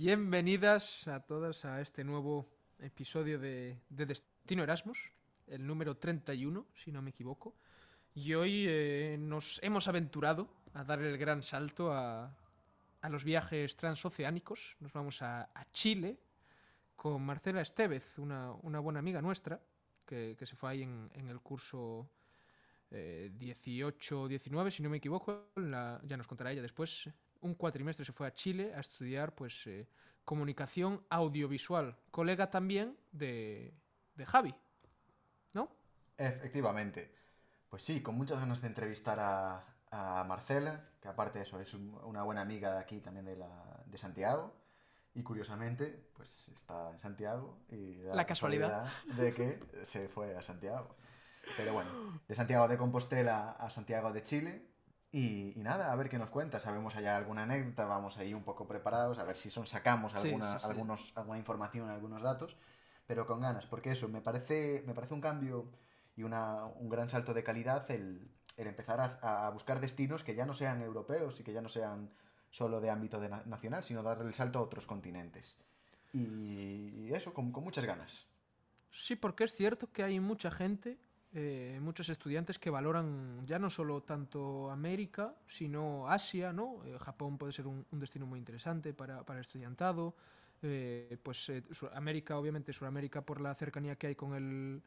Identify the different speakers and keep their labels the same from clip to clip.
Speaker 1: Bienvenidas a todas a este nuevo episodio de, de Destino Erasmus, el número 31, si no me equivoco. Y hoy eh, nos hemos aventurado a dar el gran salto a, los viajes transoceánicos. Nos vamos a, Chile con Marcela Estevez, una, buena amiga nuestra, que, se fue ahí en, el curso eh, 18-19, si no me equivoco. la- ya nos contará ella después. Un cuatrimestre se fue a Chile a estudiar pues, eh, comunicación audiovisual. Colega también de, de Javi, ¿no?
Speaker 2: Efectivamente. Pues sí, con muchas ganas de entrevistar a, a Marcela, que aparte de eso es un- una buena amiga de aquí también de, la, de Santiago. Y curiosamente, pues está en Santiago y da
Speaker 1: La casualidad.
Speaker 2: de que se fue a Santiago. Pero bueno, de Santiago de Compostela a Santiago de Chile. Y, y nada, a ver qué nos cuenta. Sabemos allá alguna anécdota, vamos ahí un poco preparados, a ver si son, sacamos alguna,
Speaker 1: sí, sí.
Speaker 2: Algunos, alguna información, algunos datos, pero con ganas, porque eso, me parece, me parece un cambio y una, un gran salto de calidad el, el empezar a, a buscar destinos que ya no sean europeos y que ya no sean solo de ámbito de na- nacional, sino dar el salto a otros continentes. Y, y eso, con, con muchas ganas.
Speaker 1: Sí, porque es cierto que hay mucha gente, eh, muchos estudiantes que valoran ya no solo tanto América, sino Asia, ¿no? Eh, Japón puede ser un, destino muy interesante para, para el estudiantado. eh, pues eh, América, obviamente Suramérica por la cercanía que hay con el,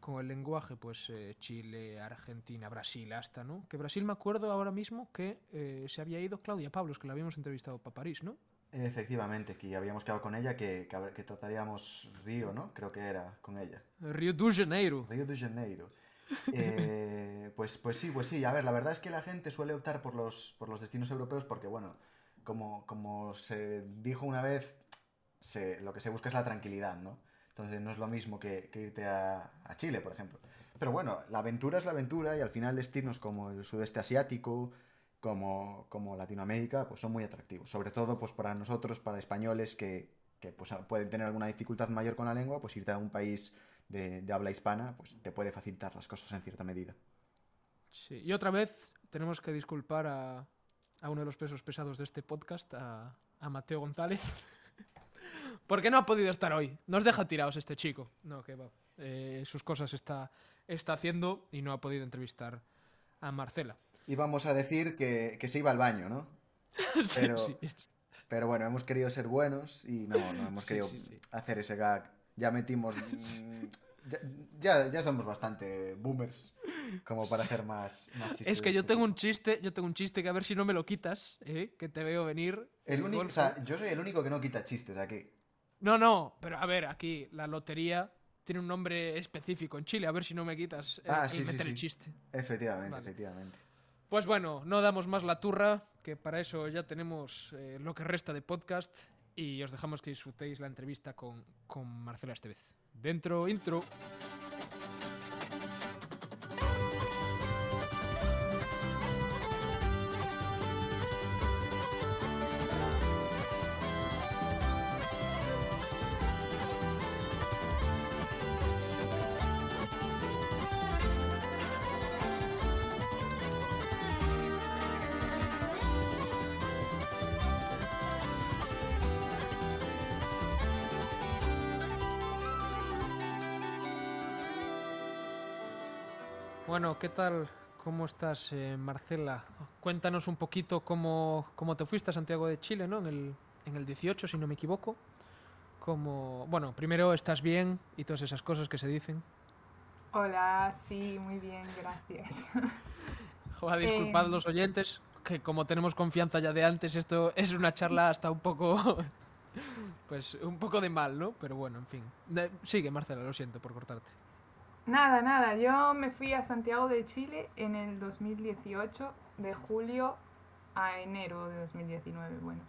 Speaker 1: con el lenguaje, pues Chile, Argentina, Brasil hasta, ¿no? Que Brasil me acuerdo ahora mismo que se había ido Claudia Pablos, que la habíamos entrevistado para París, ¿no?
Speaker 2: Efectivamente, que habíamos quedado con ella que, que, que trataríamos Río, ¿no? Creo que era con ella.
Speaker 1: Río de Janeiro.
Speaker 2: Río de Janeiro. Eh, pues, pues sí, pues sí. A ver, la verdad es que la gente suele optar por los, por los destinos europeos porque, bueno, como, como se dijo una vez, se, lo que se busca es la tranquilidad, ¿no? Entonces no es lo mismo que, que irte a, a Chile, por ejemplo. Pero bueno, la aventura es la aventura y al final destinos como el sudeste asiático, como, como Latinoamérica, pues son muy atractivos. Sobre todo pues para nosotros, para españoles que, que pues, pueden tener alguna dificultad mayor con la lengua, pues irte a un país de, de habla hispana, pues te puede facilitar las cosas en cierta medida.
Speaker 1: Sí, y otra vez tenemos que disculpar a, a uno de los pesos pesados de este podcast, a, a Mateo González, porque no ha podido estar hoy. Nos deja tirados este chico. No, que va. Eh, sus cosas está, está haciendo y no ha podido entrevistar a Marcela.
Speaker 2: Y vamos a decir que, que se iba al baño, ¿no? Pero-
Speaker 1: sí, sí.
Speaker 2: Pero bueno, hemos querido ser buenos y no, no hemos
Speaker 1: Sí,
Speaker 2: querido hacer ese gag. Ya metimos... mm, ya, ya, ya somos bastante boomers como para hacer más, más chistes
Speaker 1: Es que yo tengo un chiste, yo tengo un chiste que a ver si no me lo quitas, ¿eh? que te veo venir.
Speaker 2: El único, o sea, yo soy el único que no quita chistes aquí.
Speaker 1: No, no, pero a ver, aquí la lotería tiene un nombre específico en Chile, a ver si no me quitas el,
Speaker 2: Ah,
Speaker 1: el
Speaker 2: sí, sí,
Speaker 1: meter el chiste.
Speaker 2: Efectivamente,
Speaker 1: Vale.
Speaker 2: efectivamente.
Speaker 1: Pues bueno, no damos más la turra, que para eso ya tenemos eh, lo que resta de podcast y os dejamos que disfrutéis la entrevista con, con Marcela Estevez. Dentro, intro. Bueno, ¿qué tal? ¿Cómo estás, eh, Marcela? Cuéntanos un poquito cómo, cómo te fuiste a Santiago de Chile, ¿no? En el, en el 18, si no me equivoco. Como, bueno, primero estás bien y todas esas cosas que se dicen.
Speaker 3: Hola, sí, muy bien, gracias.
Speaker 1: Joder, disculpad
Speaker 3: Eh.
Speaker 1: los oyentes, que como tenemos confianza ya de antes, esto es una charla hasta un poco. Pues un poco de mal, ¿no? Pero bueno, en fin. De- sigue, Marcela, lo siento por cortarte.
Speaker 3: Nada, nada, yo me fui a Santiago de Chile en el 2018, de julio a enero de 2019, bueno.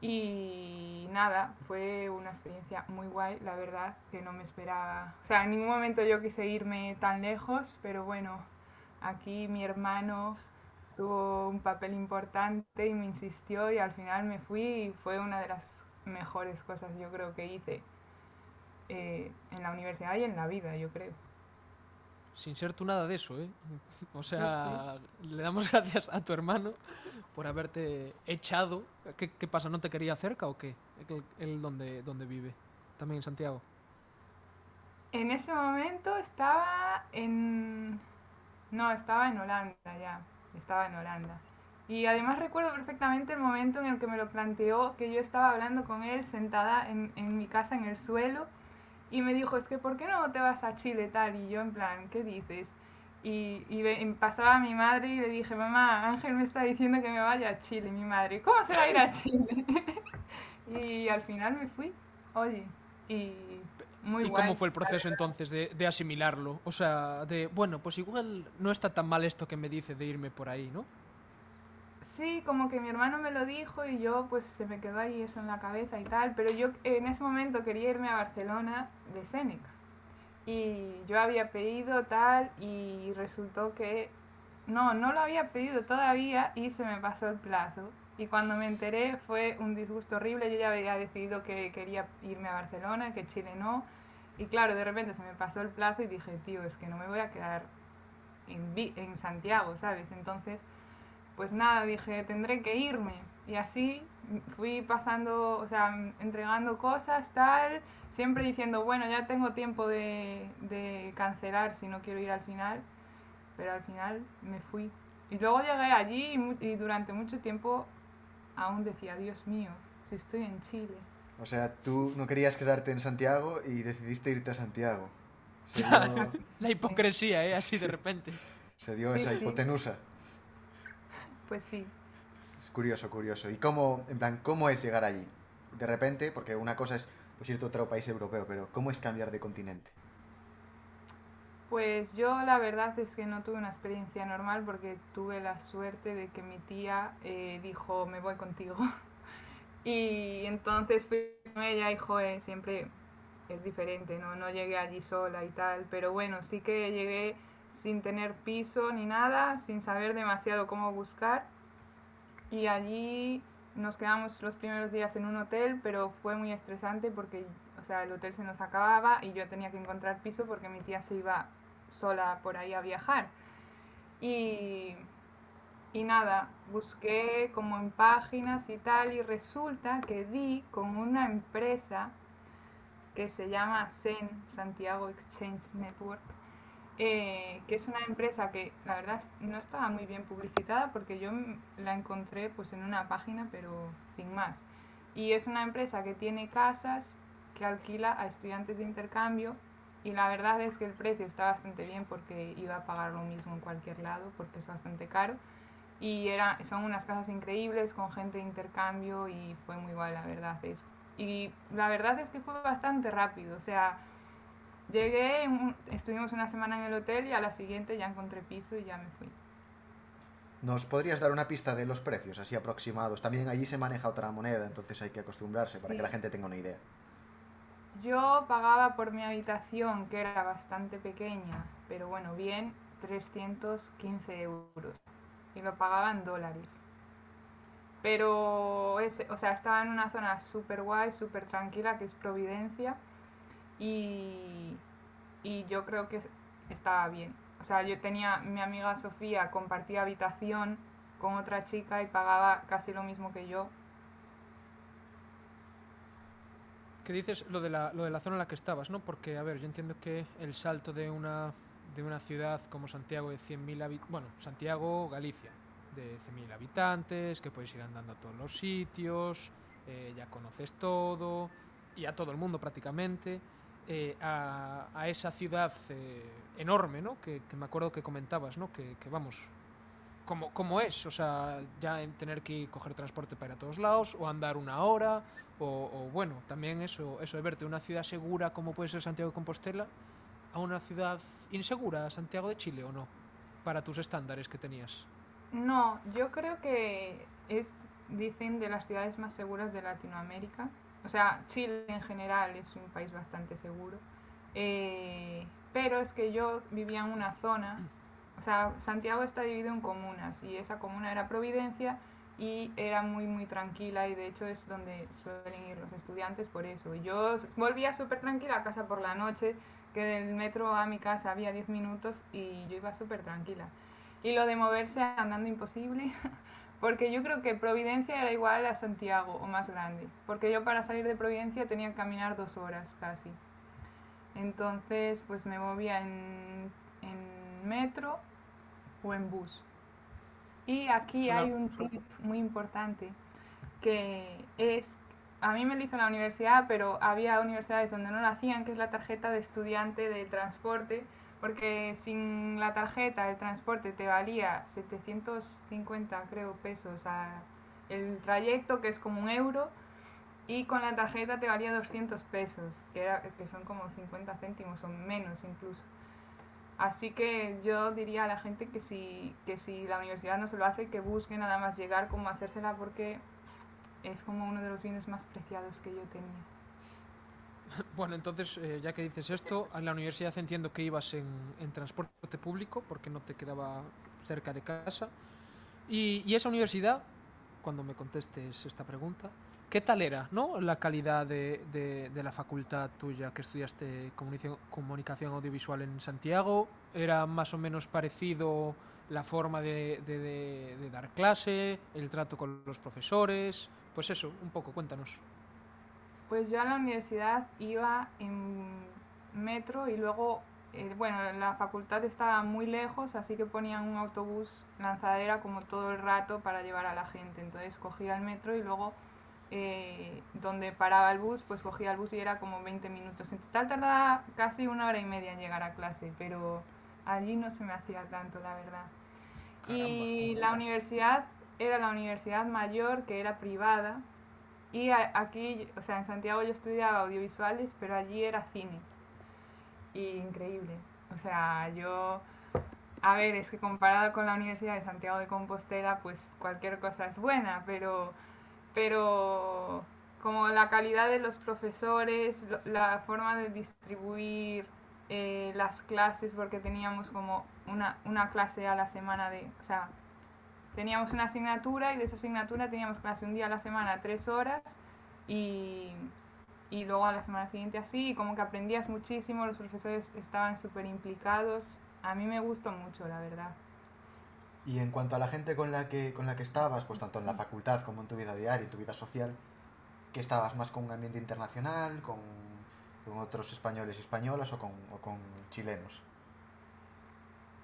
Speaker 3: Y nada, fue una experiencia muy guay, la verdad, que no me esperaba. O sea, en ningún momento yo quise irme tan lejos, pero bueno, aquí mi hermano tuvo un papel importante y me insistió y al final me fui y fue una de las mejores cosas yo creo que hice eh, en la universidad y en la vida, yo creo.
Speaker 1: Sin ser tú nada de eso, ¿eh? O sea, le damos gracias a tu hermano por haberte echado. ¿Qué, qué pasa? ¿No te quería cerca o qué? Él, él donde, donde vive, también en Santiago.
Speaker 3: En ese momento estaba en... No, estaba en Holanda ya. Estaba en Holanda. Y además recuerdo perfectamente el momento en el que me lo planteó, que yo estaba hablando con él sentada en, en mi casa en el suelo y me dijo, es que ¿por qué no te vas a Chile tal? Y yo en plan, ¿qué dices? Y, y ve- pasaba a mi madre y le dije, mamá, Ángel me está diciendo que me vaya a Chile. Y mi madre, ¿cómo se va a ir a Chile? y al final me fui, oye, y muy
Speaker 1: ¿Y
Speaker 3: guay.
Speaker 1: cómo fue el proceso entonces de, de asimilarlo? O sea, de, bueno, pues igual no está tan mal esto que me dice de irme por ahí, ¿no?
Speaker 3: Sí, como que mi hermano me lo dijo y yo pues se me quedó ahí eso en la cabeza y tal, pero yo en ese momento quería irme a Barcelona de Seneca y yo había pedido tal y resultó que no, no lo había pedido todavía y se me pasó el plazo. Y cuando me enteré fue un disgusto horrible, yo ya había decidido que quería irme a Barcelona, que Chile no. Y claro, de repente se me pasó el plazo y dije, tío, es que no me voy a quedar en, en Santiago, ¿sabes? Entonces pues nada, dije, tendré que irme. Y así fui pasando, o sea, entregando cosas, tal, siempre diciendo, bueno, ya tengo tiempo de, de cancelar si no quiero ir al final, pero al final me fui. Y luego llegué allí y, durante mucho tiempo aún decía, Dios mío, si estoy en Chile.
Speaker 2: O sea, tú no querías quedarte en Santiago y decidiste irte a Santiago. Se dio,
Speaker 1: La hipocresía, ¿eh? Así de repente.
Speaker 2: se dio
Speaker 3: Sí,
Speaker 2: esa
Speaker 3: sí.
Speaker 2: hipotenusa.
Speaker 3: Pues sí.
Speaker 2: Es curioso, curioso. ¿Y cómo, en plan, cómo es llegar allí? De repente, porque una cosa es pues, irte a otro país europeo, pero ¿cómo es cambiar de continente?
Speaker 3: Pues yo la verdad es que no tuve una experiencia normal porque tuve la suerte de que mi tía eh, dijo me voy contigo. Y entonces fui con ella y joder, siempre es diferente, ¿no? No llegué allí sola y tal, pero bueno, sí que llegué sin tener piso ni nada, sin saber demasiado cómo buscar. Y allí nos quedamos los primeros días en un hotel, pero fue muy estresante porque, o sea, el hotel se nos acababa y yo tenía que encontrar piso porque mi tía se iba sola por ahí a viajar. Y, y nada, busqué como en páginas y tal y resulta que di con una empresa que se llama SEN, Santiago Exchange Network, eh, que es una empresa que la verdad no estaba muy bien publicitada porque yo la encontré pues en una página pero sin más. Y es una empresa que tiene casas que alquila a estudiantes de intercambio y la verdad es que el precio está bastante bien porque iba a pagar lo mismo en cualquier lado porque es bastante caro. Y era, son unas casas increíbles con gente de intercambio y fue muy guay la verdad eso. Y la verdad es que fue bastante rápido, o sea, Llegué, estuvimos una semana en el hotel y a la siguiente ya encontré piso y ya me fui.
Speaker 2: ¿Nos podrías dar una pista de los precios, así aproximados? También allí se maneja otra moneda, entonces hay que acostumbrarse para que la gente tenga una idea.
Speaker 3: Yo pagaba por mi habitación, que era bastante pequeña, pero bueno, bien, 315 euros. Y lo pagaba en dólares. Pero, ese, o sea, estaba en una zona súper guay, súper tranquila, que es Providencia. Y, y yo creo que estaba bien. O sea, yo tenía, mi amiga Sofía compartía habitación con otra chica y pagaba casi lo mismo que yo.
Speaker 1: ¿Qué dices lo de, la, lo de la zona en la que estabas, no? Porque, a ver, yo entiendo que el salto de una, de una ciudad como Santiago de 100.000 habitantes, bueno, Santiago, Galicia, de 100.000 habitantes, que puedes ir andando a todos los sitios, eh, ya conoces todo, y a todo el mundo prácticamente, eh, a, esa ciudad eh, enorme, ¿no? Que, me acuerdo que comentabas, ¿no? Que, vamos, como, como es, o sea, ya en tener que ir, coger transporte para ir a todos lados, o andar una hora, o, o, bueno, también eso, eso de verte una ciudad segura como puede ser Santiago de Compostela, a una ciudad insegura, Santiago de Chile, ¿o no? Para tus estándares que tenías.
Speaker 3: No, yo creo que es, dicen, de las ciudades más seguras de Latinoamérica. O sea, Chile en general es un país bastante seguro. Eh, pero es que yo vivía en una zona, o sea, Santiago está dividido en comunas y esa comuna era Providencia y era muy muy tranquila y de hecho es donde suelen ir los estudiantes por eso. Yo volvía súper tranquila a casa por la noche, que del metro a mi casa había 10 minutos y yo iba súper tranquila. Y lo de moverse andando imposible, porque yo creo que Providencia era igual a Santiago o más grande, porque yo para salir de Providencia tenía que caminar dos horas casi. Entonces pues me movía en, en metro o en bus. Y aquí hay un tip muy importante que es, a mí me lo hizo en la universidad, pero había universidades donde no lo hacían, que es la tarjeta de estudiante de transporte, porque sin la tarjeta el transporte te valía 750, creo, pesos a el trayecto, que es como un euro, y con la tarjeta te valía 200 pesos, que, era, que son como 50 céntimos o menos incluso. Así que yo diría a la gente que si, que si la universidad no se lo hace, que busque nada más llegar, como hacérsela, porque es como uno de los bienes más preciados que yo tenía.
Speaker 1: Bueno, entonces, eh, ya que dices esto, a la universidad entiendo que ibas en, en, transporte público, porque no te quedaba cerca de casa. Y, y esa universidad, cuando me contestes esta pregunta, ¿Qué tal era ¿no? la calidad de, de, de, la facultad tuya que estudiaste comunicación, audiovisual en Santiago? ¿Era más o menos parecido la forma de, de, dar clase, el trato con los profesores? Pues eso, un poco, cuéntanos.
Speaker 3: Pues yo a la universidad iba en metro y luego, eh, bueno, la facultad estaba muy lejos, así que ponían un autobús lanzadera como todo el rato para llevar a la gente. Entonces cogía el metro y luego eh, donde paraba el bus, pues cogía el bus y era como 20 minutos. En total tardaba casi una hora y media en llegar a clase, pero allí no se me hacía tanto, la verdad. Caramba. Y la universidad era la universidad mayor, que era privada, y aquí, o sea, en Santiago yo estudiaba audiovisuales, pero allí era cine. Y increíble. O sea, yo... A ver, es que comparado con la Universidad de Santiago de Compostela, pues cualquier cosa es buena, pero pero como la calidad de los profesores, la forma de distribuir eh, las clases, porque teníamos como una, una, clase a la semana de, o sea, teníamos una asignatura y de esa asignatura teníamos clase un día a la semana, tres horas, y, y luego a la semana siguiente así, y como que aprendías muchísimo, los profesores estaban súper implicados, a mí me gustó mucho, la verdad.
Speaker 2: Y en cuanto a la gente con la que, con la que estabas, pues tanto en la facultad como en tu vida diaria y tu vida social, ¿qué estabas más con un ambiente internacional, con, con otros españoles y españolas o con, o con chilenos?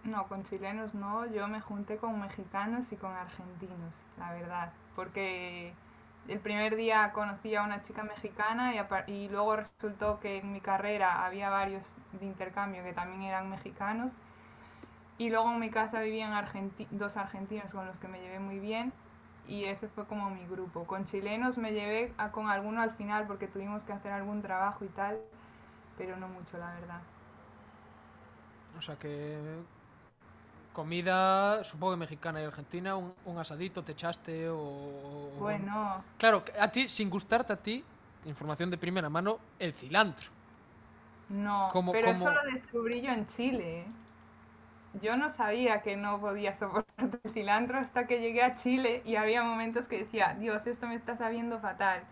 Speaker 3: No, con chilenos no, yo me junté con mexicanos y con argentinos, la verdad, porque el primer día conocí a una chica mexicana y, y luego resultó que en mi carrera había varios de intercambio que también eran mexicanos y luego en mi casa vivían dos argentinos con los que me llevé muy bien y ese fue como mi grupo. Con chilenos me llevé a, con alguno al final porque tuvimos que hacer algún trabajo y tal, pero no mucho, la verdad.
Speaker 1: O sea que comida, supongo que mexicana y argentina, un, un asadito te echaste o...
Speaker 3: Bueno.
Speaker 1: Claro, a ti, sin gustarte a ti, información de primera mano, el cilantro.
Speaker 3: No,
Speaker 1: ¿Cómo,
Speaker 3: pero
Speaker 1: cómo...
Speaker 3: eso lo descubrí yo en Chile. yo no sabía que no podía soportar el cilantro hasta que llegué a Chile y había momentos que decía, Dios, esto me está sabiendo fatal.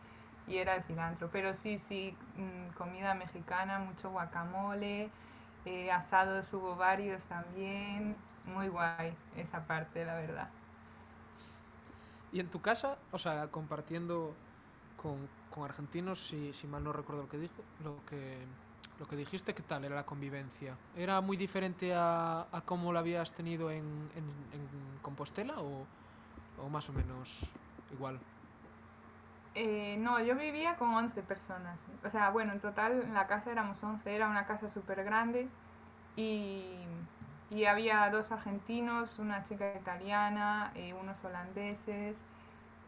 Speaker 3: Y era el cilantro. Pero sí, sí, mmm, comida mexicana, mucho guacamole, eh, asados hubo varios también. Muy guay esa parte, la verdad.
Speaker 1: Y en tu casa, o sea, compartiendo con, con argentinos, si, si mal no recuerdo lo que dijo, lo que lo que dijiste, ¿qué tal era la convivencia? ¿Era muy diferente a, a cómo lo habías tenido en, en, en Compostela o, o, más o menos igual?
Speaker 3: Eh, no, yo vivía con 11 personas. O sea, bueno, en total en la casa éramos 11, era una casa súper grande y, y, había dos argentinos, una chica italiana, eh, unos holandeses,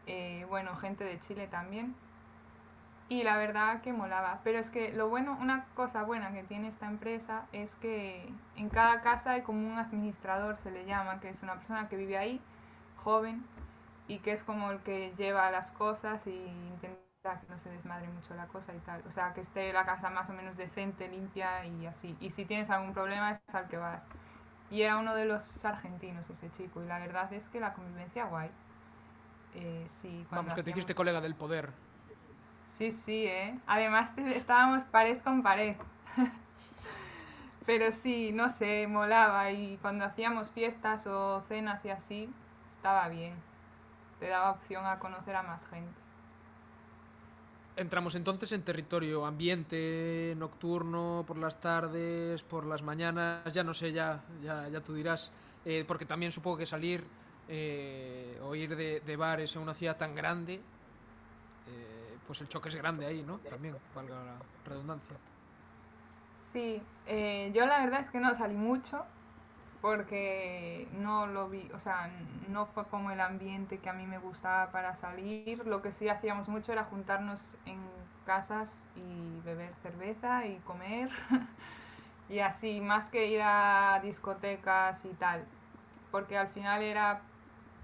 Speaker 3: eh, bueno, gente de Chile también y la verdad que molaba. Pero es que lo bueno, una cosa buena que tiene esta empresa es que en cada casa hay como un administrador, se le llama, que es una persona que vive ahí, joven, y que es como el que lleva las cosas y intenta que no se desmadre mucho la cosa y tal. O sea, que esté la casa más o menos decente, limpia y así. Y si tienes algún problema es al que vas. Y era uno de los argentinos ese chico, y la verdad es que la convivencia guay. Eh, sí,
Speaker 1: Vamos, que te
Speaker 3: hacíamos-
Speaker 1: hiciste colega del poder.
Speaker 3: Sí, sí, ¿eh? Además estábamos pared con pared. Pero sí, no sé, molaba y cuando hacíamos fiestas o cenas y así, estaba bien. Te daba opción a conocer a más gente.
Speaker 1: Entramos entonces en territorio ambiente nocturno, por las tardes, por las mañanas, ya no sé, ya, ya, ya tú dirás, eh, porque también supongo que salir eh, o ir de, bares en una ciudad tan grande, eh, pues el choque es grande ahí, ¿no? También, valga la redundancia.
Speaker 3: Sí, eh, yo la verdad es que no salí mucho porque no lo vi, o sea, no fue como el ambiente que a mí me gustaba para salir. Lo que sí hacíamos mucho era juntarnos en casas y beber cerveza y comer y así, más que ir a discotecas y tal, porque al final era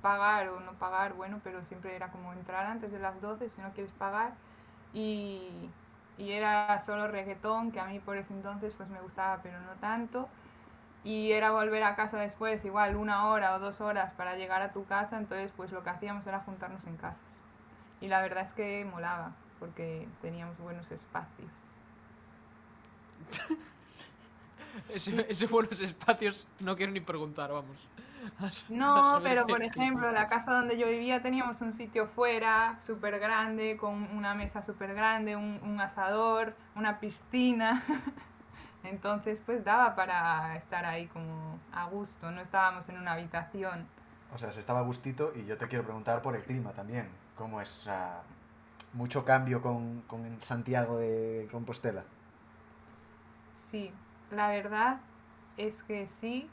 Speaker 3: pagar o no pagar, bueno, pero siempre era como entrar antes de las 12 si no quieres pagar y, y era solo reggaetón, que a mí por ese entonces pues me gustaba, pero no tanto. Y era volver a casa después, igual una hora o dos horas para llegar a tu casa, entonces pues lo que hacíamos era juntarnos en casas. Y la verdad es que molaba, porque teníamos buenos espacios.
Speaker 1: Ese, ese buenos espacios no quiero ni preguntar, vamos.
Speaker 3: No, pero por ejemplo, la casa donde yo vivía teníamos un sitio fuera, súper grande, con una mesa súper grande, un, un asador, una piscina. Entonces, pues daba para estar ahí como a gusto, no estábamos en una habitación.
Speaker 2: O sea, se estaba a gustito y yo te quiero preguntar por el clima también. ¿Cómo es? Sea, mucho cambio con, con Santiago de Compostela.
Speaker 3: Sí, la verdad es que sí.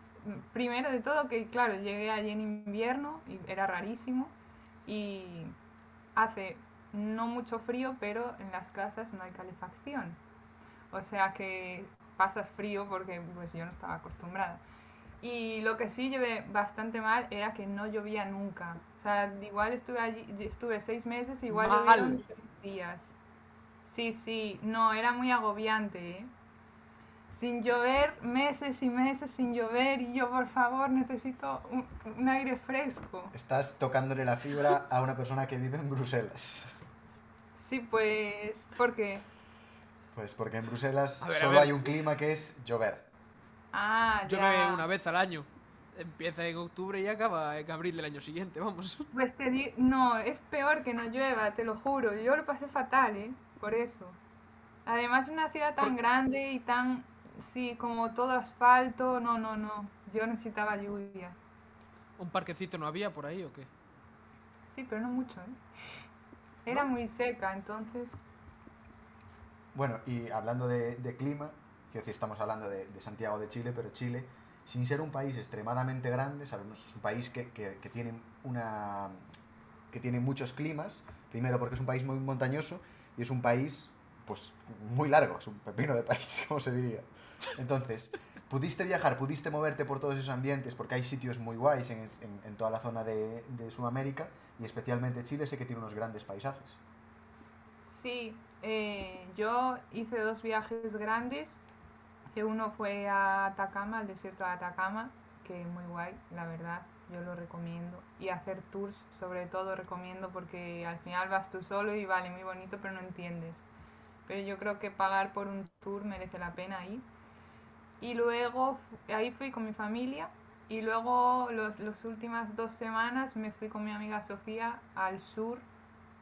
Speaker 3: Primero de todo que, claro, llegué allí en invierno y era rarísimo. Y hace no mucho frío, pero en las casas no hay calefacción. O sea que pasas frío porque pues yo no estaba acostumbrada. Y lo que sí llevé bastante mal era que no llovía nunca. O sea, igual estuve allí, estuve seis meses, igual llovieron días. Sí, sí, no, era muy agobiante, ¿eh? Sin llover, meses y meses sin llover, y yo, por favor, necesito un, un aire fresco.
Speaker 2: Estás tocándole la fibra a una persona que vive en Bruselas.
Speaker 3: Sí, pues, ¿por qué?
Speaker 2: Pues porque en Bruselas
Speaker 1: ver,
Speaker 2: solo hay un clima que es llover.
Speaker 3: Ah,
Speaker 1: Llueve
Speaker 3: ya.
Speaker 1: una vez al año. Empieza en octubre y acaba en abril del año siguiente, vamos.
Speaker 3: Pues te di... No, es peor que no llueva, te lo juro. Yo lo pasé fatal, ¿eh? Por eso. Además, una ciudad tan grande y tan... Sí, como todo asfalto. No, no, no. Yo necesitaba lluvia.
Speaker 1: ¿Un parquecito no había por ahí o qué?
Speaker 3: Sí, pero no mucho, ¿eh? Era muy seca, entonces...
Speaker 2: Bueno, y hablando de, de clima, quiero decir, estamos hablando de, de Santiago de Chile, pero Chile, sin ser un país extremadamente grande, sabemos, es un país que, que, que tiene una que tiene muchos climas, primero porque es un país muy montañoso y es un país pues muy largo, es un pepino de país, como se diría. Entonces, pudiste viajar, pudiste moverte por todos esos ambientes, porque hay sitios muy guays en, en- en toda la zona de, de Sudamérica y especialmente Chile sé que tiene unos grandes paisajes.
Speaker 3: Sí, eh, yo hice dos viajes grandes, que uno fue a Atacama, al desierto de Atacama, que muy guay, la verdad, yo lo recomiendo. Y hacer tours, sobre todo, recomiendo porque al final vas tú solo y vale, muy bonito, pero no entiendes. Pero yo creo que pagar por un tour merece la pena ahí. Y luego ahí fui con mi familia y luego los, las últimas dos semanas me fui con mi amiga Sofía al sur,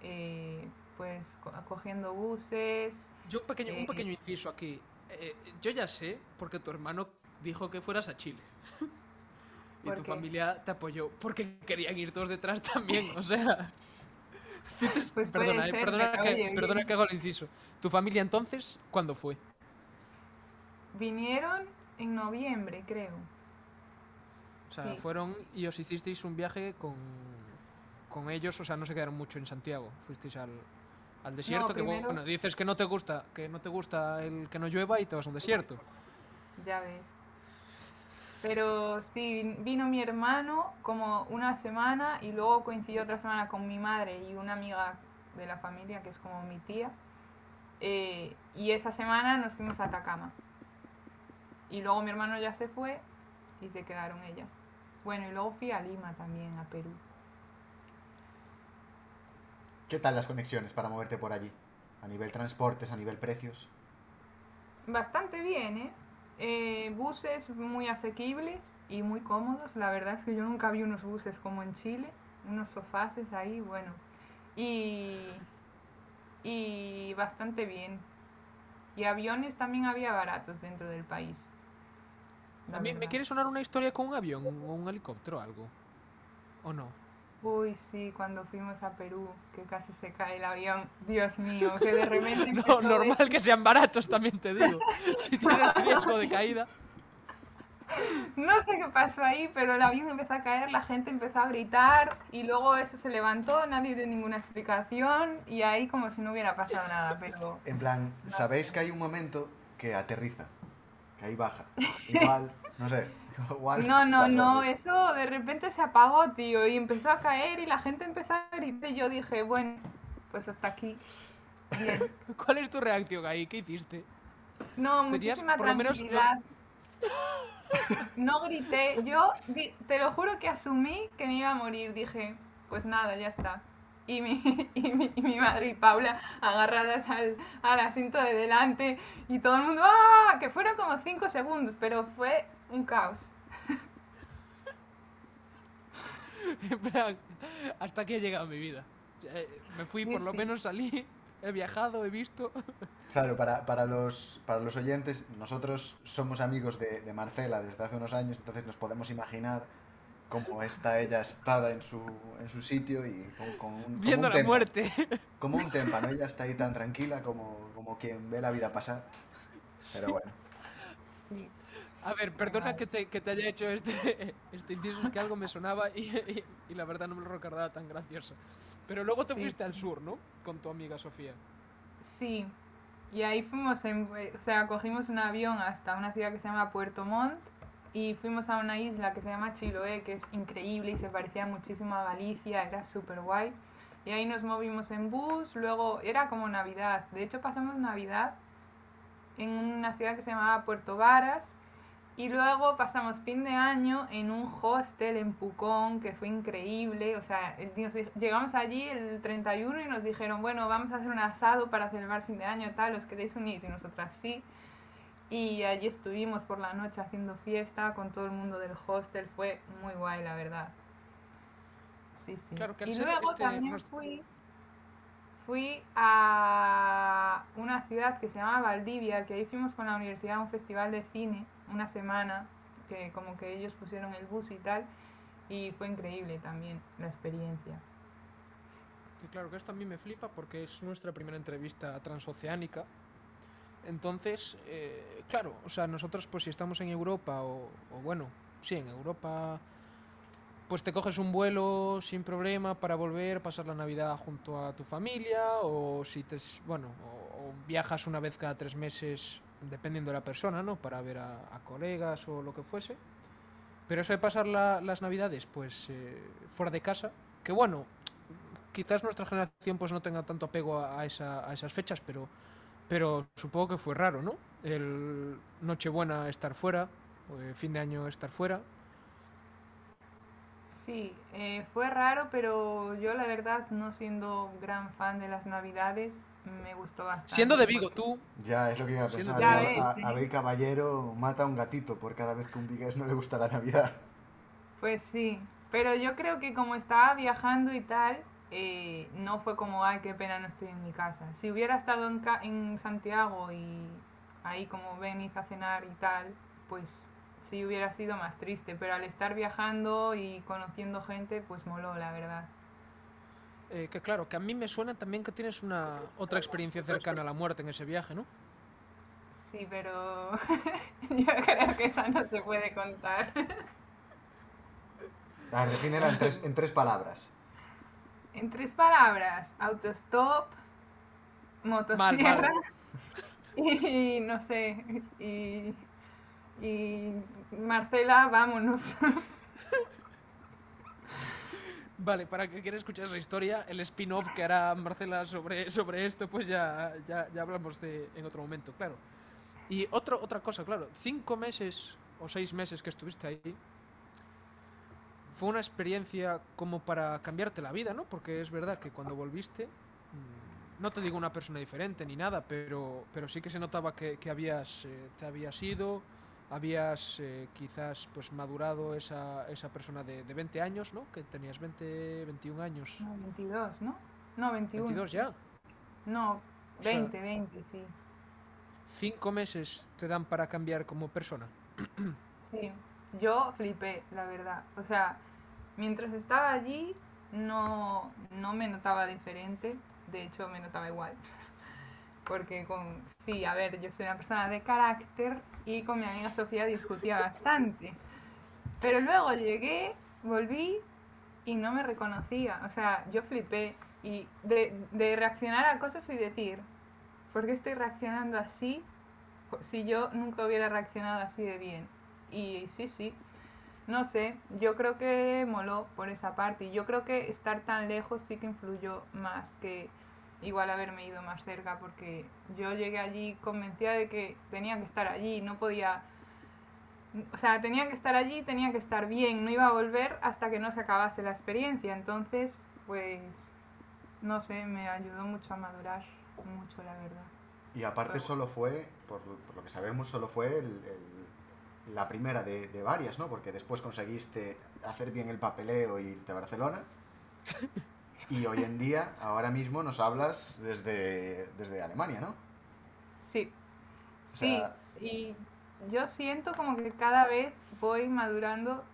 Speaker 3: eh, pues co- cogiendo buses.
Speaker 1: Yo un pequeño, un
Speaker 3: Eh.
Speaker 1: pequeño inciso aquí. Eh, yo ya sé, porque tu hermano dijo que fueras a Chile. y
Speaker 3: ¿Por
Speaker 1: tu
Speaker 3: qué?
Speaker 1: familia te apoyó. Porque querían ir todos detrás también, o sea...
Speaker 3: Pues
Speaker 1: perdona, eh, perdona, que,
Speaker 3: oye,
Speaker 1: perdona que hago el inciso. ¿Tu familia entonces cuándo fue?
Speaker 3: Vinieron en noviembre, creo.
Speaker 1: O sea,
Speaker 3: Sí.
Speaker 1: fueron y os hicisteis un viaje con, con ellos, o sea, no se quedaron mucho en Santiago. Fuisteis al, al desierto, que
Speaker 3: primero-
Speaker 1: bueno, dices que no te gusta, que no te gusta el que no llueva y te vas a un desierto.
Speaker 3: Ya ves. Pero sí, vin- vino mi hermano como una semana y luego coincidió otra semana con mi madre y una amiga de la familia que es como mi tía. Eh, y esa semana nos fuimos a Atacama. Y luego mi hermano ya se fue y se quedaron ellas. Bueno, y luego fui a Lima también, a Perú.
Speaker 2: ¿Qué tal las conexiones para moverte por allí? A nivel transportes, a nivel precios.
Speaker 3: Bastante bien, ¿eh? Eh, buses muy asequibles y muy cómodos. La verdad es que yo nunca vi unos buses como en Chile, unos sofases ahí, bueno. Y, y bastante bien. Y aviones también había baratos dentro del país.
Speaker 1: También, ¿Me quiere sonar una historia con un avión o un helicóptero o algo? ¿O no?
Speaker 3: Uy, sí, cuando fuimos a Perú, que casi se cae el avión. Dios mío, que de repente...
Speaker 1: No, normal
Speaker 3: eso.
Speaker 1: que sean baratos, también te digo. Si tienes riesgo de caída.
Speaker 3: No sé qué pasó ahí, pero el avión empezó a caer, la gente empezó a gritar y luego eso se levantó, nadie dio ninguna explicación y ahí como si no hubiera pasado nada, pero
Speaker 2: En plan, sabéis que hay un momento que aterriza, que ahí baja. Igual, no sé.
Speaker 3: No, no, no, eso de repente se apagó, tío, y empezó a caer y la gente empezó a gritar y yo dije, bueno, pues hasta aquí. Bien.
Speaker 1: ¿Cuál es tu reacción ahí? ¿Qué hiciste?
Speaker 3: No, muchísima tranquilidad. No grité, yo te lo juro que asumí que me iba a morir. Dije, pues nada, ya está. Y mi, y mi, y mi madre y Paula agarradas al, al asiento de delante y todo el mundo, ¡ah! Que fueron como cinco segundos, pero fue un caos.
Speaker 1: En plan, hasta aquí he llegado mi vida. Eh, Me fui,
Speaker 3: Sí,
Speaker 1: por lo
Speaker 3: sí.
Speaker 1: menos salí, he viajado, he visto.
Speaker 2: Claro, para, para, los, para los oyentes, nosotros somos amigos de, de Marcela desde hace unos años, entonces nos podemos imaginar cómo está ella estada en su, en su sitio y con, con un, como
Speaker 1: Viendo
Speaker 2: un
Speaker 1: la
Speaker 2: témpano.
Speaker 1: muerte.
Speaker 2: Como un témpano, ella está ahí tan tranquila como, como quien ve la vida pasar. Pero bueno,
Speaker 3: Sí.
Speaker 1: A ver, perdona que te, que te haya hecho este, este inciso, es que algo me sonaba y, y- y la verdad no me lo recordaba tan gracioso. Pero luego te
Speaker 3: Sí,
Speaker 1: fuiste al
Speaker 3: sí.
Speaker 1: sur, ¿no? Con tu amiga Sofía.
Speaker 3: Sí, y ahí fuimos, en, o sea, cogimos un avión hasta una ciudad que se llama Puerto Montt y fuimos a una isla que se llama Chiloé, que es increíble y se parecía muchísimo a Galicia, era súper guay. Y ahí nos movimos en bus, luego era como Navidad, de hecho pasamos Navidad en una ciudad que se llamaba Puerto Varas y luego pasamos fin de año en un hostel en Pucón, que fue increíble. O sea, di- llegamos allí el 31 y nos dijeron, bueno, vamos a hacer un asado para celebrar fin de año, tal, ¿os queréis unir? Y nosotras sí. Y allí estuvimos por la noche haciendo fiesta con todo el mundo del hostel. Fue muy guay, la verdad. Sí, sí.
Speaker 1: Claro, que al
Speaker 3: y luego
Speaker 1: este
Speaker 3: también fui, fui a una ciudad que se llama Valdivia, que ahí fuimos con la universidad a un festival de cine, una semana, que como que ellos pusieron el bus y tal, y fue increíble también la experiencia.
Speaker 1: Que claro, que esto a mí me flipa porque es nuestra primera entrevista transoceánica. Entonces, eh, claro, o sea, nosotros pues si estamos en Europa o, bueno, sí, en Europa, pues te coges un vuelo sin problema para volver, pasar la Navidad junto a tu familia o si te, bueno, o viajas una vez cada tres meses, dependiendo de la persona, ¿no? Para ver a, colegas o lo que fuese. Pero eso de pasar la- las Navidades, pues eh, fuera de casa, que bueno, quizás nuestra generación pues no tenga tanto apego a, a esa- a esas fechas, pero, pero supongo que fue raro, ¿no? El Nochebuena estar fuera, fin de año estar fuera.
Speaker 3: Sí, eh, fue raro, pero yo la verdad, no siendo gran fan de las navidades, me gustó bastante.
Speaker 1: Siendo de Vigo, tú,
Speaker 2: ya es lo que iba a pensar.
Speaker 3: Ya
Speaker 2: A-
Speaker 3: ves,
Speaker 2: a-
Speaker 3: sí.
Speaker 2: Abel Caballero mata a un gatito por cada vez que un vigués no le gusta la Navidad.
Speaker 3: Pues sí, pero yo creo que como estaba viajando y tal, eh, no fue como, ay, qué pena no estoy en mi casa. Si hubiera estado en, Ca- en Santiago y ahí como venís a cenar y tal, pues sí hubiera sido más triste, pero al estar viajando y conociendo gente, pues moló, la verdad.
Speaker 1: eh, que claro, que a mí me suena también que tienes una otra experiencia cercana a la muerte en ese viaje, ¿no?
Speaker 3: Sí, pero yo creo que esa no se puede contar.
Speaker 2: A ver, defínela en tres, en tres palabras.
Speaker 3: En tres palabras, autostop, motosierra y no sé, y, y Marcela, vámonos.
Speaker 1: Vale, para que quiera escuchar esa historia, el spin-off que hará Marcela sobre, sobre esto, pues ya, ya, ya hablamos de en otro momento, claro. Y otro, otra cosa, claro, cinco meses o seis meses que estuviste ahí, fue una experiencia como para cambiarte la vida, ¿no? Porque es verdad que cuando volviste, mm, no te digo una persona diferente ni nada, pero, pero sí que se notaba que, que habías, eh, te habías ido, habías eh, quizás pues madurado esa, esa persona de, de 20 años, ¿no? Que tenías 20, 21 años.
Speaker 3: No, 22, ¿no? No, 21.
Speaker 1: 22 ya.
Speaker 3: No,
Speaker 1: O sea-
Speaker 3: 20, 20, sí.
Speaker 1: Cinco meses te dan para cambiar como persona.
Speaker 3: Sí, yo flipé, la verdad. O sea, mientras estaba allí no, no me notaba diferente, de hecho me notaba igual. Porque con, sí, a ver, yo soy una persona de carácter y con mi amiga Sofía discutía bastante. Pero luego llegué, volví y no me reconocía. O sea, yo flipé y de, de reaccionar a cosas y decir, ¿por qué estoy reaccionando así si yo nunca hubiera reaccionado así de bien? Y sí, sí, no sé, yo creo que moló por esa parte. Y yo creo que estar tan lejos sí que influyó más que igual haberme ido más cerca, porque yo llegué allí convencida de que tenía que estar allí, no podía... O sea, tenía que estar allí, tenía que estar bien, no iba a volver hasta que no se acabase la experiencia. Entonces, pues, no sé, me ayudó mucho a madurar, mucho, la verdad.
Speaker 2: Y aparte
Speaker 3: Luego.
Speaker 2: solo fue, por, por lo que sabemos, solo fue el- el- la primera de, de varias, ¿no? Porque después conseguiste hacer bien el papeleo y irte a Barcelona. Y hoy en día, ahora mismo, nos hablas desde, desde Alemania, ¿no?
Speaker 3: Sí,
Speaker 2: O
Speaker 3: sí,
Speaker 2: sea-
Speaker 3: y yo siento como que cada vez voy madurando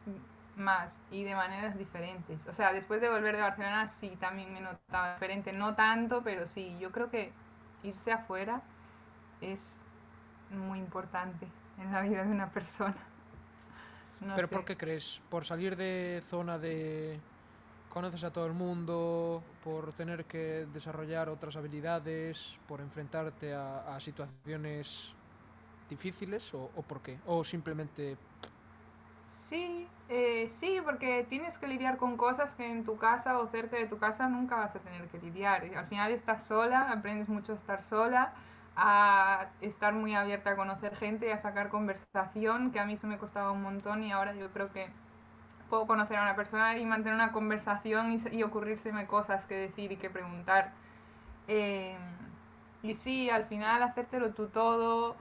Speaker 3: más y de maneras diferentes. O sea, después de volver de Barcelona sí también me notaba diferente, no tanto, pero sí, yo creo que irse afuera es muy importante en la vida de una persona. No
Speaker 1: ¿Pero
Speaker 3: sé.
Speaker 1: por qué crees? ¿Por salir de zona de... conoces a todo el mundo, por tener que desarrollar otras habilidades, por enfrentarte a, situaciones difíciles o, por qué? O simplemente...
Speaker 3: Sí, eh, sí, porque tienes que lidiar con cosas que en tu casa o cerca de tu casa nunca vas a tener que lidiar. Al final estás sola, aprendes mucho a estar sola, a estar muy abierta a conocer gente a sacar conversación, que a mí eso me costaba un montón y ahora yo creo que puedo conocer a una persona y mantener una conversación y, y ocurrírseme cosas que decir y que preguntar. Eh, y sí, al final hacértelo tú todo,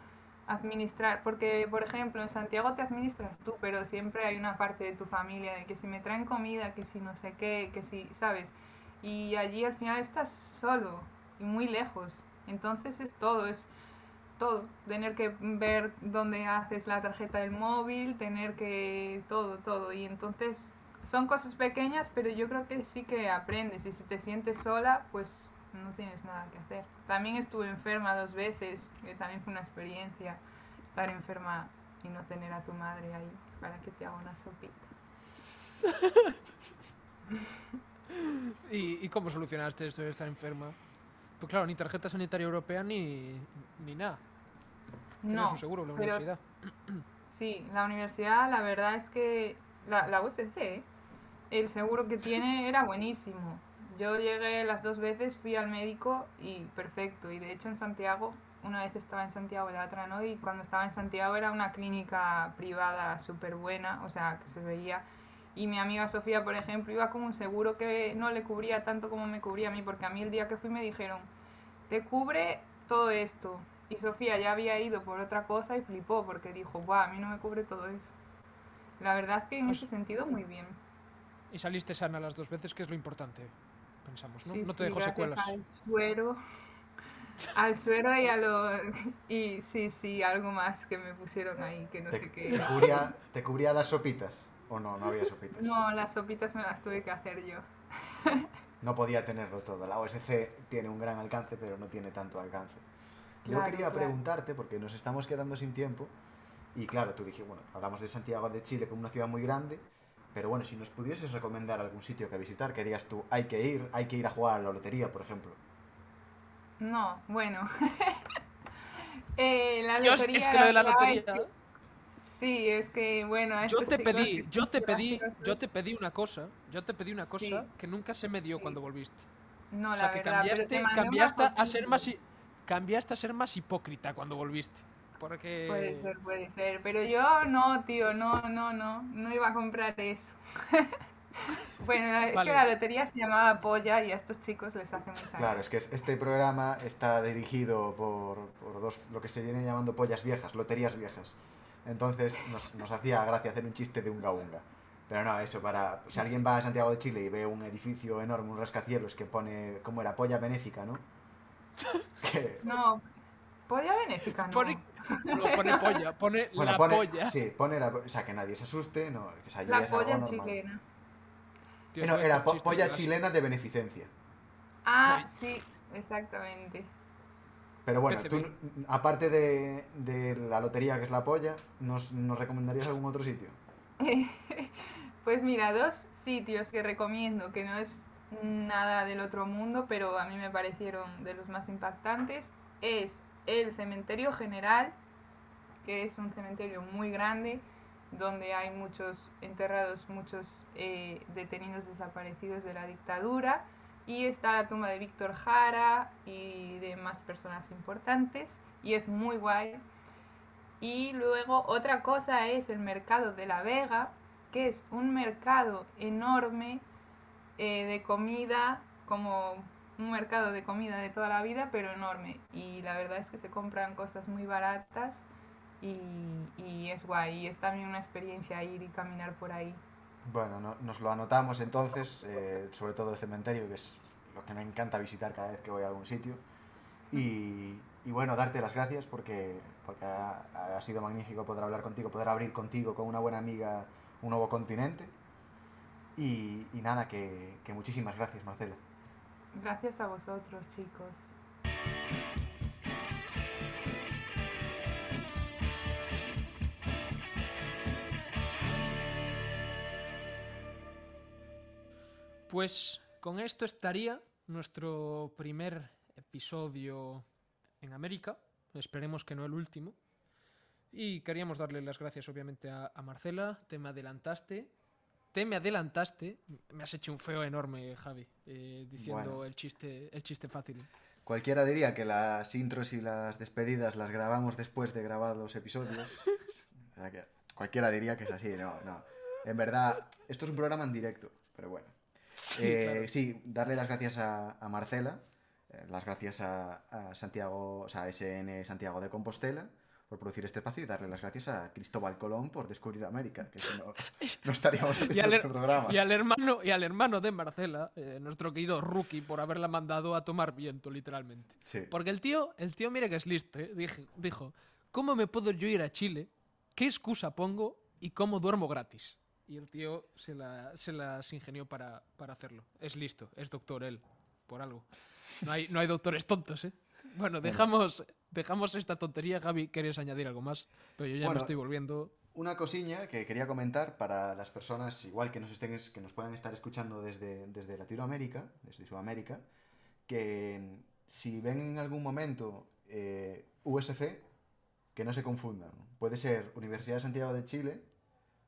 Speaker 3: administrar, porque por ejemplo en Santiago te administras tú, pero siempre hay una parte de tu familia de que si me traen comida, que si no sé qué, que si, ¿sabes? Y allí al final estás solo y muy lejos. Entonces es todo, es todo. Tener que ver dónde haces la tarjeta del móvil, tener que todo, todo. Y entonces son cosas pequeñas, pero yo creo que sí que aprendes. Y si te sientes sola, pues no tienes nada que hacer. También estuve enferma dos veces, que también fue una experiencia estar enferma y no tener a tu madre ahí para que te haga una sopita.
Speaker 1: ¿Y, y cómo solucionaste esto de estar enferma? Pues claro, ni tarjeta sanitaria europea ni, ni nada. Tienes
Speaker 3: No,
Speaker 1: un seguro en la
Speaker 3: pero
Speaker 1: universidad.
Speaker 3: sí, la universidad la verdad es que la, la USC, ¿eh? el seguro que tiene era buenísimo. Yo llegué las dos veces, fui al médico y perfecto. Y de hecho en Santiago, una vez estaba en Santiago y la otra no, y cuando estaba en Santiago era una clínica privada súper buena, o sea, que se veía. Y mi amiga Sofía, por ejemplo, iba con un seguro que no le cubría tanto como me cubría a mí, porque a mí el día que fui me dijeron, te cubre todo esto. Y Sofía ya había ido por otra cosa y flipó porque dijo, Buah, a mí no me cubre todo eso. La verdad es que en
Speaker 1: Pues-
Speaker 3: ese sentido muy bien.
Speaker 1: Y saliste sana las dos veces, que es lo importante, pensamos, ¿no?
Speaker 3: Sí,
Speaker 1: no te
Speaker 3: sí,
Speaker 1: dejó secuelas.
Speaker 3: Al suero, al suero y a lo... Y sí, sí, algo más que me pusieron ahí, que no
Speaker 2: ¿Te,
Speaker 3: sé
Speaker 2: te
Speaker 3: qué. era.
Speaker 2: cubría, ¿Te cubría las sopitas? ¿O no? No había sopitas.
Speaker 3: No, las sopitas me las tuve que hacer yo.
Speaker 2: No podía tenerlo todo. La OSC tiene un gran alcance, pero no tiene tanto alcance. Yo quería
Speaker 3: claro.
Speaker 2: preguntarte, porque nos estamos quedando sin tiempo, y claro, tú dije, bueno, hablamos de Santiago de Chile como una ciudad muy grande, pero bueno, si nos pudieses recomendar algún sitio que visitar, que digas tú, hay que ir, hay que ir a jugar a la lotería, por ejemplo.
Speaker 3: No, bueno. Eh, la
Speaker 1: Dios,
Speaker 3: lotería
Speaker 1: es que lo de la
Speaker 3: es
Speaker 1: lotería...
Speaker 3: que- Sí, es que bueno,
Speaker 1: Yo te pedí, yo te pedí,
Speaker 3: graciosos-
Speaker 1: yo te pedí una cosa, yo te pedí una cosa
Speaker 3: Sí.
Speaker 1: que nunca se me dio
Speaker 3: Sí.
Speaker 1: cuando volviste.
Speaker 3: No,
Speaker 1: o sea,
Speaker 3: la
Speaker 1: que
Speaker 3: verdad,
Speaker 1: cambiaste, cambiaste a ser más cambiaste a ser más hipócrita cuando volviste. Porque
Speaker 3: Puede ser, puede ser. Pero yo no, tío, no, no, no. No iba a comprar eso. Bueno, es
Speaker 1: Vale.
Speaker 3: que la lotería se llamaba Polla y a estos chicos les hace mucha
Speaker 2: Claro, es que es- este programa está dirigido por, por dos, lo que se viene llamando pollas viejas, loterías viejas. Entonces nos, nos hacía gracia hacer un chiste de unga unga. Pero no, eso, para. Si alguien va a Santiago de Chile y ve un edificio enorme, un rascacielos que pone. ¿Cómo era? Polla benéfica, ¿no?
Speaker 3: No, Polla benéfica, no.
Speaker 1: Pone, no pone polla, pone
Speaker 2: bueno,
Speaker 1: la
Speaker 2: pone,
Speaker 1: polla.
Speaker 2: Sí, pone la. O sea, que nadie se asuste, no, que
Speaker 3: La
Speaker 2: algo
Speaker 3: polla chilena.
Speaker 1: Tío,
Speaker 2: No, era po- polla
Speaker 1: de
Speaker 2: chilena de beneficencia.
Speaker 3: Ah, sí, exactamente.
Speaker 2: Pero bueno, tú, aparte de, de la lotería que es la polla, ¿nos, nos recomendarías algún otro sitio?
Speaker 3: Pues mira, dos sitios que recomiendo, que no es nada del otro mundo, pero a mí me parecieron de los más impactantes, es el Cementerio General, que es un cementerio muy grande, donde hay muchos enterrados, muchos eh, detenidos desaparecidos de la dictadura, y está la tumba de Víctor Jara y de más personas importantes, y es muy guay. Y luego otra cosa es el mercado de la Vega, que es un mercado enorme eh, de comida, como un mercado de comida de toda la vida, pero enorme. Y la verdad es que se compran cosas muy baratas y, es guay. Y es también una experiencia ir y caminar por ahí.
Speaker 2: Bueno, no- nos lo anotamos entonces, eh, sobre todo el cementerio, que es lo que me encanta visitar cada vez que voy a algún sitio. Y, y bueno, darte las gracias porque, porque ha, ha sido magnífico poder hablar contigo, poder abrir contigo con una buena amiga un nuevo continente. Y, y nada, que, que muchísimas gracias, Marcela.
Speaker 3: Gracias a vosotros, chicos.
Speaker 1: Pues con esto estaría nuestro primer episodio en América. Esperemos que no el último. Y queríamos darle las gracias obviamente a, a Marcela. Te me adelantaste. Te me adelantaste. Me has hecho un feo enorme, Javi, eh, diciendo
Speaker 2: Bueno.
Speaker 1: el, chiste, el chiste fácil.
Speaker 2: Cualquiera diría que las intros y las despedidas las grabamos después de grabar los episodios. O sea que cualquiera diría que es así, no, no. En verdad, esto es un programa en directo, pero bueno.
Speaker 1: Sí,
Speaker 2: Eh,
Speaker 1: claro.
Speaker 2: sí, darle las gracias a, a Marcela, eh, las gracias a, a Santiago, o sea, a SN Santiago de Compostela por producir este espacio y darle las gracias a Cristóbal Colón por descubrir América, que si no, no estaríamos
Speaker 1: Y
Speaker 2: haciendo
Speaker 1: al,
Speaker 2: este programa.
Speaker 1: y al hermano, y al hermano de Marcela, eh, nuestro querido Rookie, por haberla mandado a tomar viento, literalmente.
Speaker 2: Sí.
Speaker 1: Porque el tío, el tío mira que es listo, ¿eh? Dije- dijo, ¿cómo me puedo yo ir a Chile? ¿Qué excusa pongo? ¿Y cómo duermo gratis? Y el tío se, la, se las ingenió para, para hacerlo. Es listo, es doctor él, por algo. No hay, no hay doctores tontos, ¿eh? Bueno, dejamos, dejamos esta tontería. Gaby, ¿quieres añadir algo más? Pero yo ya
Speaker 2: Bueno,
Speaker 1: me estoy volviendo...
Speaker 2: Una cosilla que quería comentar para las personas, igual que nos, estén, que nos puedan estar escuchando desde, desde Latinoamérica, desde Sudamérica, que mm, si ven en algún momento eh, USC, que no se confundan. Puede ser Universidad de Santiago de Chile,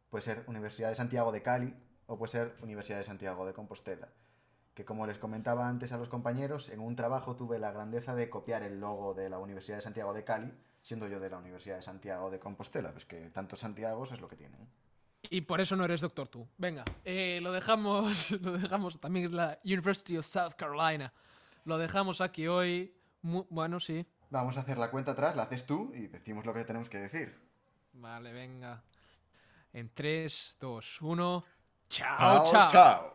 Speaker 2: puede ser Universidad de Santiago de Cali o puede ser Universidad de Santiago de Compostela. Que como les comentaba antes a los compañeros, en un trabajo tuve la grandeza de copiar el logo de la Universidad de Santiago de Cali, siendo yo de la Universidad de Santiago de Compostela, pues que tantos Santiagos es lo que tienen.
Speaker 1: Y por eso no eres doctor tú. Venga, eh, lo dejamos, lo dejamos. También es la University of South Carolina. Lo dejamos aquí hoy. Mu- bueno, sí.
Speaker 2: Vamos a hacer la cuenta atrás, la haces tú y decimos lo que tenemos que decir.
Speaker 1: Vale, venga. En 3, 2, 1.
Speaker 2: Chao,
Speaker 1: Chao, chao.
Speaker 2: chao.